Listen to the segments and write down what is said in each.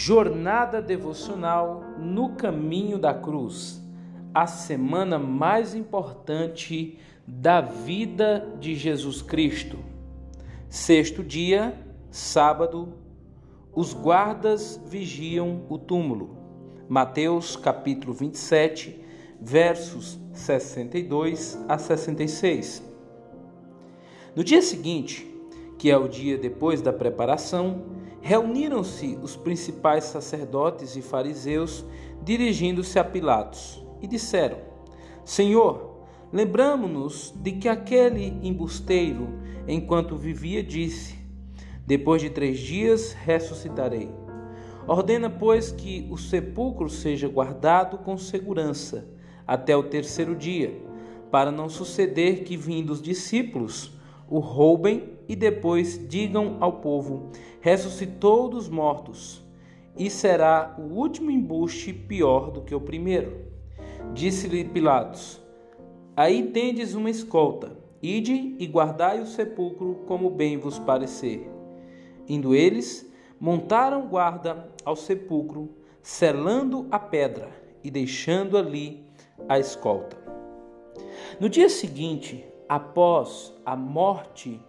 Jornada devocional no caminho da cruz, a semana mais importante da vida de Jesus Cristo. Sexto dia, sábado, os guardas vigiam o túmulo. Mateus capítulo 27, versos 62 a 66. No dia seguinte, que é o dia depois da preparação, reuniram-se os principais sacerdotes e fariseus, dirigindo-se a Pilatos, e disseram: Senhor, lembramo-nos de que aquele embusteiro, enquanto vivia, disse: Depois de três dias ressuscitarei. Ordena, pois, que o sepulcro seja guardado com segurança até o terceiro dia, para não suceder que, vindo os discípulos, o roubem e depois digam ao povo: ressuscitou dos mortos, e será o último embuste pior do que o primeiro. Disse-lhe Pilatos: Aí tendes uma escolta, ide e guardai o sepulcro como bem vos parecer. Indo eles, montaram guarda ao sepulcro, selando a pedra e deixando ali a escolta. No dia seguinte, após a morte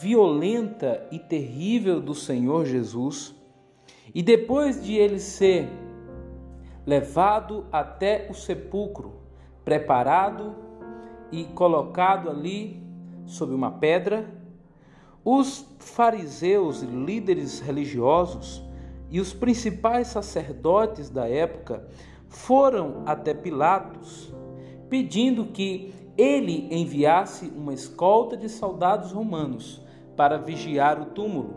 violenta e terrível do Senhor Jesus, e depois de ele ser levado até o sepulcro, preparado e colocado ali sob uma pedra, os fariseus e líderes religiosos e os principais sacerdotes da época foram até Pilatos pedindo que ele enviasse uma escolta de soldados romanos para vigiar o túmulo.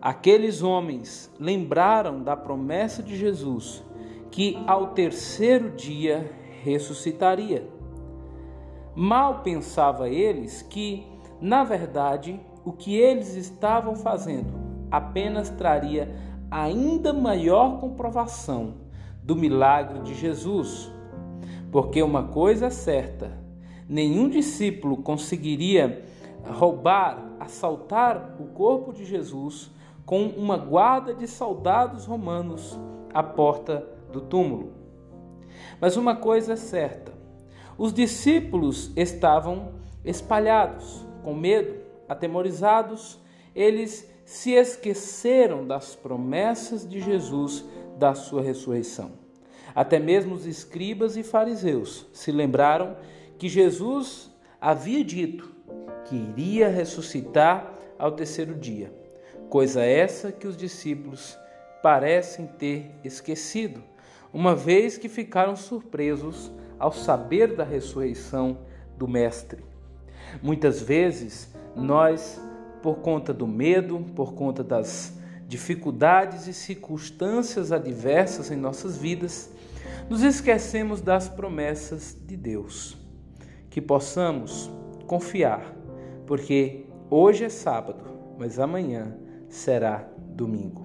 Aqueles homens lembraram da promessa de Jesus que ao terceiro dia ressuscitaria. Mal pensava eles que, na verdade, o que eles estavam fazendo apenas traria ainda maior comprovação do milagre de Jesus porque uma coisa é certa: nenhum discípulo conseguiria roubar, assaltar o corpo de Jesus com uma guarda de soldados romanos à porta do túmulo. Mas uma coisa é certa: os discípulos estavam espalhados, com medo, atemorizados, eles se esqueceram das promessas de Jesus da sua ressurreição. Até mesmo os escribas e fariseus se lembraram que Jesus havia dito que iria ressuscitar ao terceiro dia, coisa essa que os discípulos parecem ter esquecido, uma vez que ficaram surpresos ao saber da ressurreição do Mestre. Muitas vezes nós, por conta do medo, por conta das dificuldades e circunstâncias adversas em nossas vidas, nos esquecemos das promessas de Deus. Que possamos confiar, porque hoje é sábado, mas amanhã será domingo.